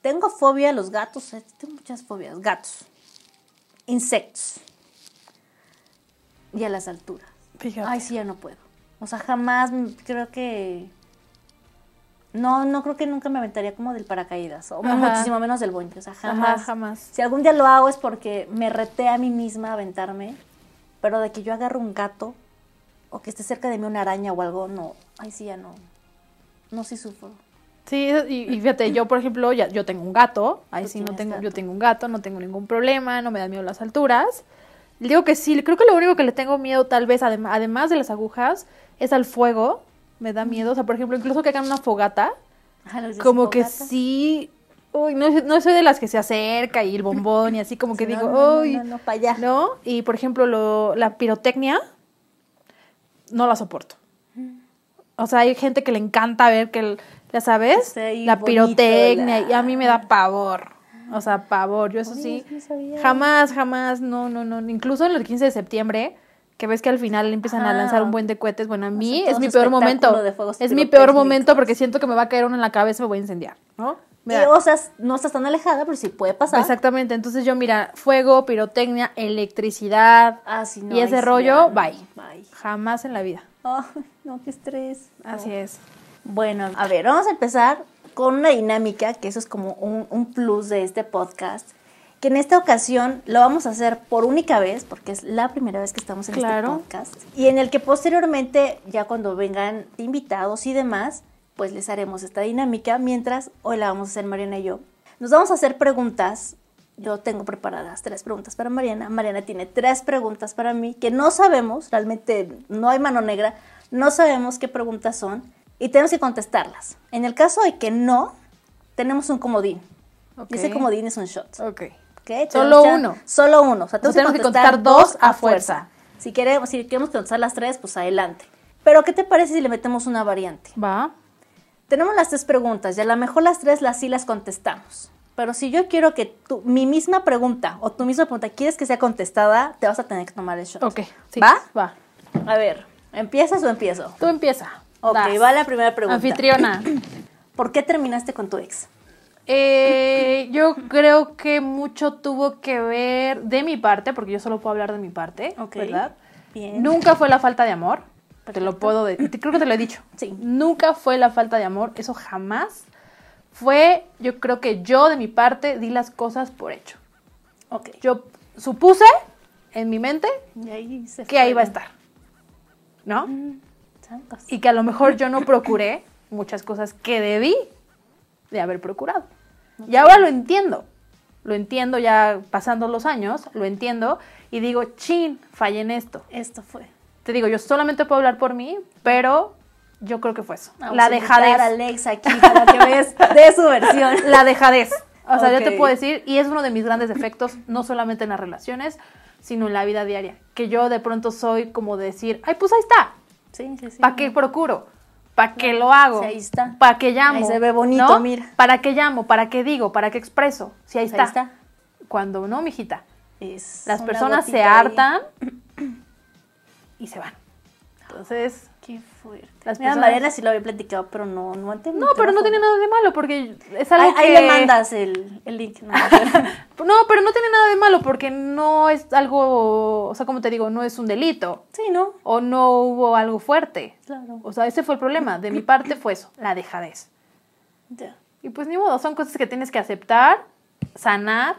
tengo fobia a los gatos, eh, tengo muchas fobias. Gatos, insectos y a las alturas. Fíjate. Ay, sí, ya no puedo. O sea, jamás creo que... No, no creo que nunca me aventaría como del paracaídas, o muchísimo menos del boing, o sea, jamás. jamás. Si algún día lo hago es porque me reté a mí misma a aventarme, pero de que yo agarro un gato, o que esté cerca de mí una araña o algo, no, ay sí, ya no, no sí sufro. Sí, y, fíjate, yo por ejemplo, ya, yo tengo un gato, ahí sí no tengo, yo tengo un gato, no tengo ningún problema, no me da miedo las alturas. Digo que sí, creo que lo único que le tengo miedo tal vez, además de las agujas, es al fuego, me da miedo, o sea, por ejemplo, incluso que hagan una fogata, como que sí, uy, no, no, soy de las que se acerca y el bombón y así como que digo, uy, no, no, para allá. ¿no? Y por ejemplo, lo, la pirotecnia, no la soporto. O sea, hay gente que le encanta ver que, ya sabes, la pirotecnia, y a mí me da pavor. O sea, pavor. Yo eso sí, jamás, jamás, no, no, no. Incluso en el 15 de septiembre, que ves que al final empiezan a lanzar un buen de cohetes. Bueno, a mí es mi peor momento. Es mi peor momento porque siento que me va a caer uno en la cabeza y me voy a incendiar, ¿no? O sea, no estás tan alejada, pero sí puede pasar. Exactamente. Entonces yo, mira, fuego, pirotecnia, electricidad ah, y ese rollo, bye. bye. Jamás en la vida. no, qué estrés. Así es. Bueno, a ver, vamos a empezar con una dinámica, que eso es como un, plus de este podcast, que en esta ocasión lo vamos a hacer por única vez, porque es la primera vez que estamos en este podcast, y en el que posteriormente, ya cuando vengan invitados y demás, pues les haremos esta dinámica, mientras hoy la vamos a hacer Mariana y yo. Nos vamos a hacer preguntas. Yo tengo preparadas tres preguntas para Mariana. Mariana tiene tres preguntas para mí que no sabemos, realmente no hay mano negra, no sabemos qué preguntas son y tenemos que contestarlas. En el caso de que no, tenemos un comodín. Y ese comodín es un shot. Ok. okay solo uno. Solo uno. O sea, tenemos, que, contestar, dos a fuerza. Si queremos, si queremos contestar las tres, pues adelante. Pero, ¿qué te parece si le metemos una variante? Va. Tenemos las tres preguntas y a lo mejor las tres las sí las contestamos. Pero si yo quiero que tu, mi misma pregunta o tu misma pregunta quieres que sea contestada, te vas a tener que tomar el shot. Ok, sí. ¿Va? Va. A ver, ¿empiezas o empiezo? Tú empieza. Ok, va la primera pregunta. Anfitriona. ¿Por qué terminaste con tu ex? Eh, yo creo que mucho tuvo que ver de mi parte, porque yo solo puedo hablar de mi parte, ¿verdad? Bien. Nunca fue la falta de amor. Te lo puedo decir. Creo que te lo he dicho. Sí. Nunca fue la falta de amor. Eso jamás. Fue, yo creo que yo de mi parte di las cosas por hecho. Ok. Yo supuse en mi mente que ahí va a estar. ¿No? Mm, y que a lo mejor yo no procuré muchas cosas que debí de haber procurado. Y ahora lo entiendo. Lo entiendo ya pasando los años, lo entiendo y digo, chin, fallé en esto. Esto fue te digo, yo solamente puedo hablar por mí, pero yo creo que fue eso. la dejadez. A Alex aquí para que ves de su versión. La dejadez. O sea, yo te puedo decir, y es uno de mis grandes defectos, no solamente en las relaciones, sino en la vida diaria. Que yo de pronto soy como decir, ay, pues ahí está. Sí, sí, sí. ¿Para qué procuro? ¿Para qué lo hago? ahí está. ¿Para qué llamo? Ahí se ve bonito, mira. ¿Para qué llamo? ¿Para qué digo? ¿Para qué expreso? Si ahí, está. está. Cuando no, mijita. Es las personas se hartan y se van. Entonces. Qué fuerte. Las Mira, Mariana sí lo había platicado, pero no, no. No, pero no tiene nada de malo, porque es algo ahí, que... Ahí le mandas el, el link. No, no, pero no tiene nada de malo, porque no es algo, o sea, como te digo, no es un delito. Sí, ¿no? O no hubo algo fuerte. Claro. O sea, ese fue el problema. De mi parte fue eso, la dejadez. Ya. Y pues ni modo, son cosas que tienes que aceptar, sanar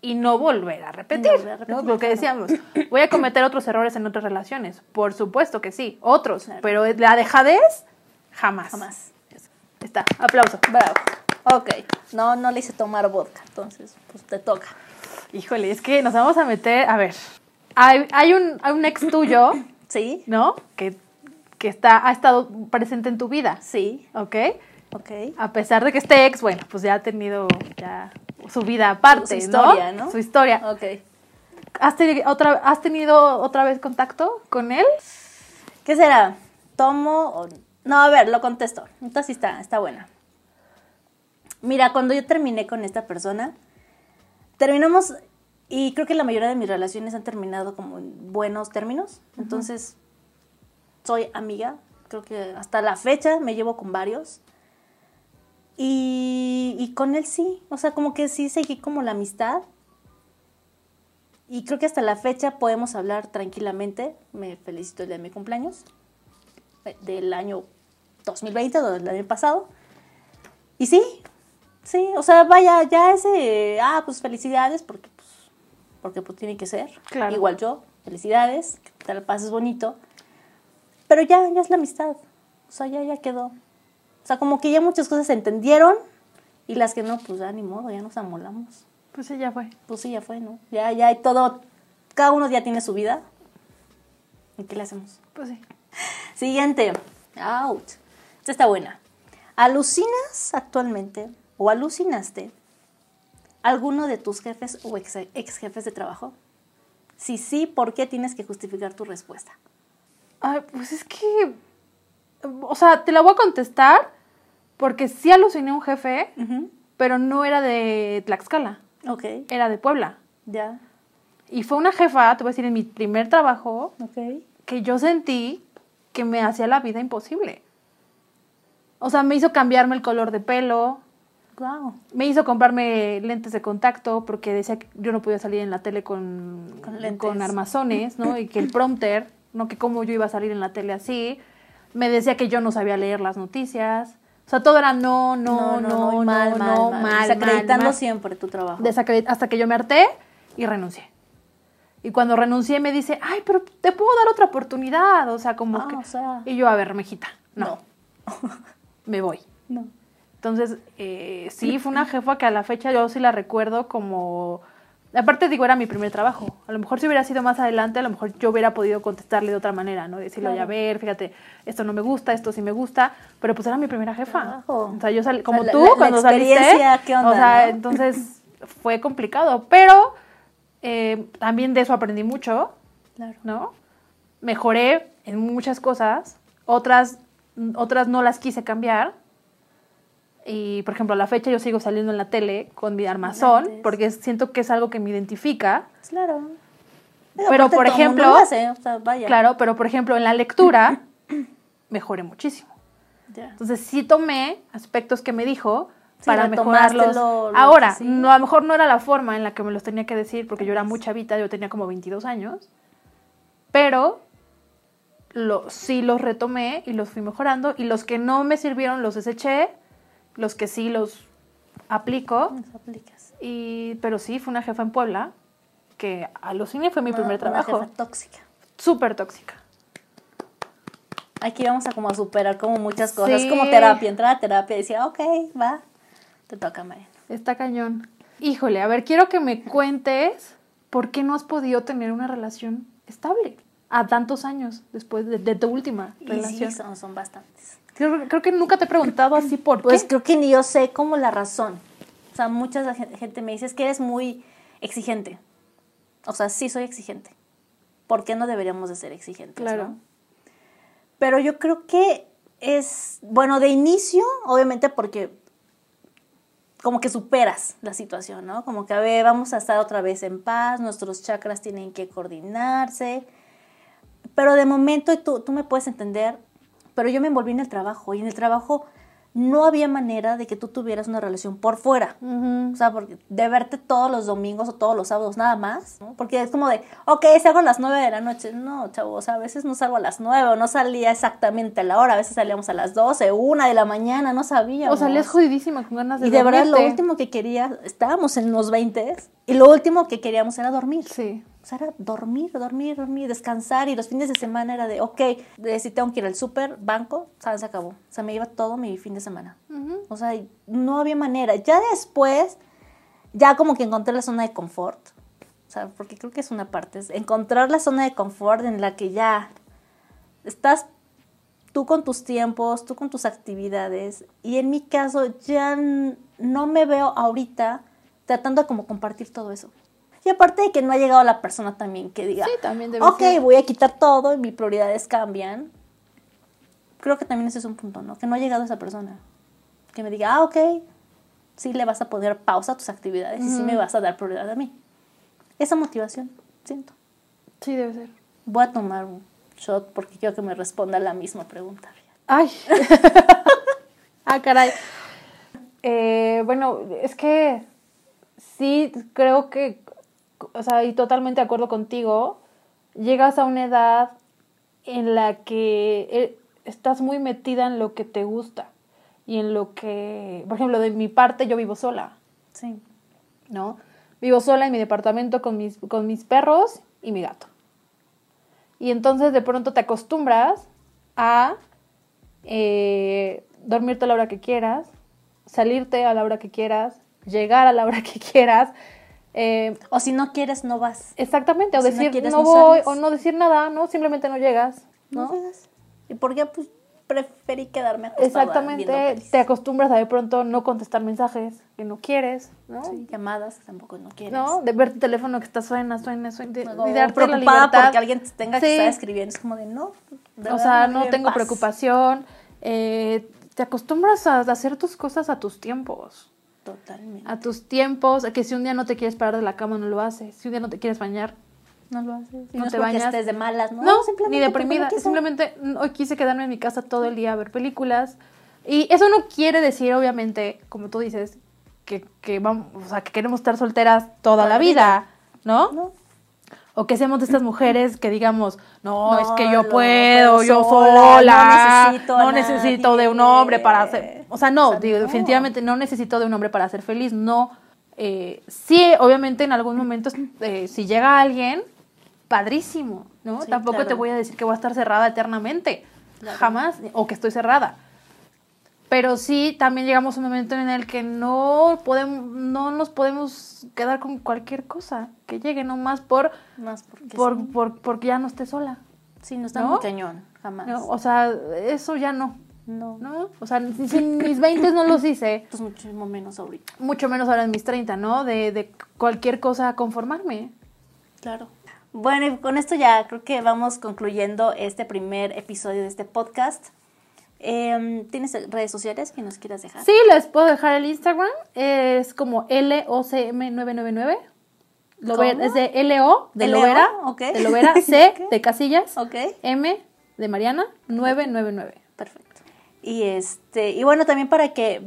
y no volver a repetir. No Lo que decíamos, voy a cometer otros errores en otras relaciones. Por supuesto que sí, otros. Pero la dejadez, jamás. Jamás. Está, aplauso. Bravo. Ok, no, no le hice tomar vodka, entonces, pues te toca. Híjole, es que nos vamos a meter, a ver, hay, hay, un, hay un ex tuyo, ¿Sí? ¿no? Que que está, ha estado presente en tu vida. Sí. ¿Ok? Ok. A pesar de que este ex, bueno, pues ya ha tenido ya su vida aparte, su historia, ¿no? Su historia. Ok. ¿Has, tenido otra, ¿Has tenido otra vez contacto con él? ¿Qué será? ¿Tomo o...? No, a ver, lo contesto. Entonces sí está, está buena. Mira, cuando yo terminé con esta persona, terminamos, y creo que la mayoría de mis relaciones han terminado como en buenos términos. Entonces, soy amiga. Creo que hasta la fecha me llevo con varios. Y, y con él sí. O sea, como que sí seguí como la amistad. Y creo que hasta la fecha podemos hablar tranquilamente. Me felicito el día de mi cumpleaños. eh, Del año 2020 o del año pasado. Y sí, sí, o sea, vaya, ya ese, ah, pues felicidades, porque pues, porque pues tiene que ser. Claro. Igual yo, felicidades, que te la pases bonito. Pero ya, ya es la amistad. O sea, ya, ya quedó. O sea, como que ya muchas cosas se entendieron y las que no, pues ya ni modo, ya nos amolamos. Pues sí, ya fue. Pues sí, ya fue, ¿no? Ya, ya hay todo, cada uno ya tiene su vida. ¿Y qué le hacemos? Pues sí. Siguiente. Out. Esta está buena. ¿Alucinas actualmente o alucinaste alguno de tus jefes o ex, ex jefes de trabajo? Si sí, ¿por qué tienes que justificar tu respuesta? Ay, pues es que. O sea, te la voy a contestar porque sí aluciné a un jefe, pero no era de Tlaxcala, Ok, era de Puebla. ya. Y fue una jefa, te voy a decir, en mi primer trabajo, Ok. que yo sentí que me hacía la vida imposible. O sea, me hizo cambiarme el color de pelo, Wow. me hizo comprarme lentes de contacto porque decía que yo no podía salir en la tele con, Con con armazones, ¿no? Y que el prompter, no que cómo yo iba a salir en la tele así. Me decía que yo no sabía leer las noticias. O sea, todo era no, no, no, no, mal, no, mal, mal. Desacreditando siempre tu trabajo. Desacredit- hasta que yo me harté y renuncié. Y cuando renuncié me dice, ay, pero te puedo dar otra oportunidad. O sea, como Ah, que... o sea. Y yo, a ver, mejita, no, No. me voy. No. Entonces, eh, sí, fue una jefa que a la fecha yo sí la recuerdo como... Aparte, digo, era mi primer trabajo. A lo mejor si hubiera sido más adelante, a lo mejor yo hubiera podido contestarle de otra manera, ¿no? Decirle, oye, a Claro. ver, fíjate, esto no me gusta, esto sí me gusta. Pero pues era mi primera jefa. Trabajo. O sea, yo salí, O sea, como tú, la- la cuando saliste. ¿qué onda, O sea, no? entonces fue complicado. Pero eh, también de eso aprendí mucho. Claro. ¿no? Mejoré en muchas cosas, otras, otras no las quise cambiar. Y, por ejemplo, a la fecha yo sigo saliendo en la tele con mi armazón, Lentes. porque siento que es algo que me identifica. Claro. Pero, por ejemplo, lo hace, o sea, vaya. Claro, pero, por ejemplo, en la lectura mejoré muchísimo. Entonces sí tomé aspectos que me dijo Sí, para mejorarlos. lo- lo Ahora, no, a lo mejor no era la forma en la que me los tenía que decir, porque yo era muy chavita, yo tenía como 22 años, pero lo, sí los retomé y los fui mejorando, y los que no me sirvieron los deseché, los que sí los aplico, Nos aplicas. y, pero sí, fue una jefa en Puebla, que aluciné, fue mi Una- primer una trabajo, jefa tóxica. súper tóxica. Aquí vamos a como a superar como muchas cosas, Sí. como terapia, entrar a terapia y decir, ok, va, te toca, Mariana. Está cañón. Híjole, a ver, quiero que me cuentes por qué no has podido tener una relación estable a tantos años después de, de tu última Y relación. sí, son, son bastantes. Creo, creo que nunca te he preguntado así por Pues qué. creo que ni yo sé como la razón. O sea, mucha gen- gente me dice, es que eres muy exigente. O sea, sí soy exigente. ¿Por qué no deberíamos de ser exigentes? Claro. no? Pero yo creo que es, bueno, de inicio, obviamente porque como que superas la situación, ¿no? Como que, a ver, vamos a estar otra vez en paz, nuestros chakras tienen que coordinarse. Pero de momento, y tú, tú me puedes entender, pero yo me envolví en el trabajo y en el trabajo no había manera de que tú tuvieras una relación por fuera. O sea, porque de verte todos los domingos o todos los sábados nada más, ¿no? Porque es como de, ok, salgo a las nueve de la noche. No, chavo, o sea, a veces no salgo a las nueve o no salía exactamente a la hora. A veces salíamos a las doce, una de la mañana, no sabíamos. O salías jodidísima con ganas de Y de verdad lo último que quería, estábamos en los 20 y lo último que queríamos era dormir. Sí. Sea, era dormir, dormir, dormir, descansar. Y los fines de semana era de, ok, de si tengo que ir al súper, banco, ¿sabes? Se acabó. O sea, me iba todo mi fin de semana. O sea, no había manera. Ya después, ya como que encontré la zona de confort. O sea, porque creo que es una parte. Es encontrar la zona de confort en la que ya estás tú con tus tiempos, tú con tus actividades. Y en mi caso ya no me veo ahorita tratando de como compartir todo eso. Y aparte de que no ha llegado la persona también que diga, sí, también debe ok, voy a quitar todo y mis prioridades cambian. Creo que también ese es un punto, ¿no? Que no ha llegado esa persona. Que me diga, ah, ok, sí le vas a poner pausa a tus actividades y sí me vas a dar prioridad a mí. Esa motivación, siento. Sí, debe ser. Voy a tomar un shot porque quiero que me responda la misma pregunta. Ay. ah, caray. Eh, bueno, es que sí creo que, o sea, y totalmente de acuerdo contigo, llegas a una edad en la que eh, estás muy metida en lo que te gusta y en lo que, por ejemplo, de mi parte yo vivo sola. Sí. ¿No? Vivo sola en mi departamento con mis, con mis perros y mi gato. Y entonces de pronto te acostumbras a eh, dormirte a la hora que quieras, salirte a la hora que quieras, llegar a la hora que quieras. Eh, o si no quieres, no vas. Exactamente, o, decir no, voy, o no decir nada, ¿no? Simplemente no llegas. ¿no? llegas. ¿Y por qué? Pues preferí quedarme Exactamente, te acostumbras a de pronto no contestar mensajes que no quieres, ¿no? llamadas tampoco no quieres. No, de ver tu teléfono que está suena, suena, suena, de, no, de preocupada porque alguien tenga que estar escribiendo, es como de no. o sea, no, tengo preocupación, eh, te acostumbras a hacer tus cosas a tus tiempos. Totalmente. A tus tiempos, a que si un día no te quieres parar de la cama, no lo haces. Si un día no te quieres bañar, no lo haces. no, te bañas. estés de malas, ¿no? No, ni deprimida. Simplemente hoy quise quedarme en mi casa todo el día a ver películas. Y eso no quiere decir, obviamente, como tú dices, que, que vamos, o sea, que queremos estar solteras toda, la vida, ¿no? ¿no? O que seamos de estas mujeres que digamos, no, es que yo puedo, yo sola, no necesito, no necesito de un hombre para hacer, o sea, no, definitivamente no necesito de un hombre para ser feliz, no. Eh, sí, obviamente en algún momento, eh, si llega alguien, padrísimo, ¿no? Tampoco te voy a decir que voy a estar cerrada eternamente, jamás, o que estoy cerrada. Pero sí, también llegamos a un momento en el que no podemos, no nos podemos quedar con cualquier cosa que llegue, nomás por, más porque, por, por, porque ya no esté sola. Sí, no está muy cañón, jamás. o sea, eso ya no. No. ¿No? O sea, si en mis 20 no los hice. Pues muchísimo menos ahorita. Mucho menos ahora en mis 30, ¿no? De, de cualquier cosa conformarme. Claro. Bueno, y con esto ya creo que vamos concluyendo este primer episodio de este podcast. Em, ¿Tienes redes sociales que nos quieras dejar? Sí, les puedo dejar el Instagram. Es como LOCM999. es de LO, de Lovera, de Lovera, C de Casillas, M de Mariana, 999. Perfecto. Y, este, y bueno, también para que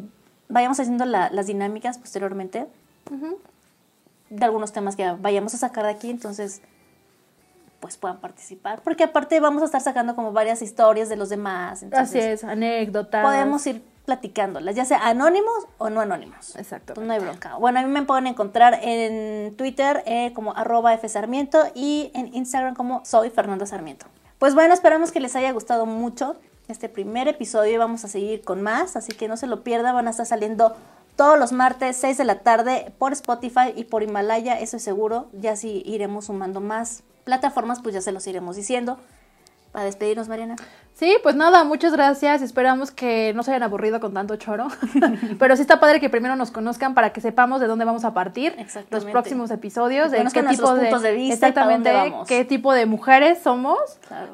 vayamos haciendo las dinámicas posteriormente de algunos temas que vayamos a sacar de aquí, entonces pues puedan participar. Porque aparte vamos a estar sacando como varias historias de los demás. Así es, anécdotas. Podemos ir platicándolas, ya sea anónimos o no anónimos. Exacto. No hay bronca. Bueno, a mí me pueden encontrar en Twitter eh, como arroba fsarmiento y en Instagram como soy Fernando Sarmiento. Pues bueno, esperamos que les haya gustado mucho este primer episodio y vamos a seguir con más, así que no se lo pierdan, van a estar saliendo todos los martes 6 de la tarde por Spotify y por Himalaya, eso es seguro, ya sí iremos sumando más plataformas, pues ya se los iremos diciendo. Para despedirnos, Mariana. Sí, pues nada, muchas gracias. Esperamos que no se hayan aburrido con tanto choro. Pero sí está padre que primero nos conozcan para que sepamos de dónde vamos a partir los próximos episodios, de qué tipo de, puntos de vista exactamente qué tipo de mujeres somos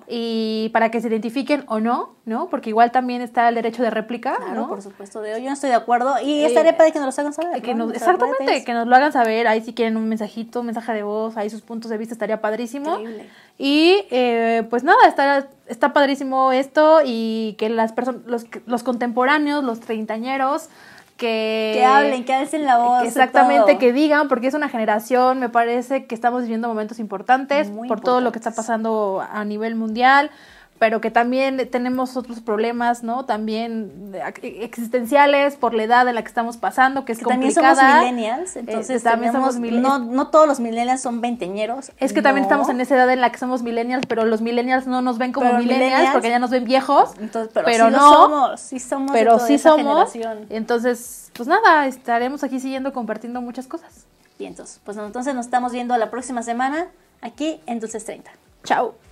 y para que se identifiquen o no, ¿no? Porque igual también está el derecho de réplica, claro, por supuesto. De, yo no estoy de acuerdo y estaría padre que nos lo hagan saber. Que exactamente, que nos lo hagan saber. Ahí si quieren un mensajito, un mensaje de voz, ahí sus puntos de vista estaría padrísimo. Increíble. Y eh, pues nada, está, está padrísimo esto y que las personas, los, los contemporáneos, los treintañeros, que, que hablen, que alcen la voz. Exactamente, que digan, porque es una generación, me parece que estamos viviendo momentos importantes por todo lo que está pasando a nivel mundial pero que también tenemos otros problemas, ¿no? También existenciales por la edad en la que estamos pasando, que es complicada. También somos millennials, eh, entonces también somos no, no todos los millennials son veinteñeros. Es que también estamos en esa edad en la que somos millennials, pero los millennials no nos ven como millennials, porque ya nos ven viejos. Entonces, pero, sí no, somos, sí somos pero sí somos. Entonces, pues nada, estaremos aquí siguiendo compartiendo muchas cosas. Y entonces, pues entonces nos estamos viendo la próxima semana aquí en Dulces 30. Chao.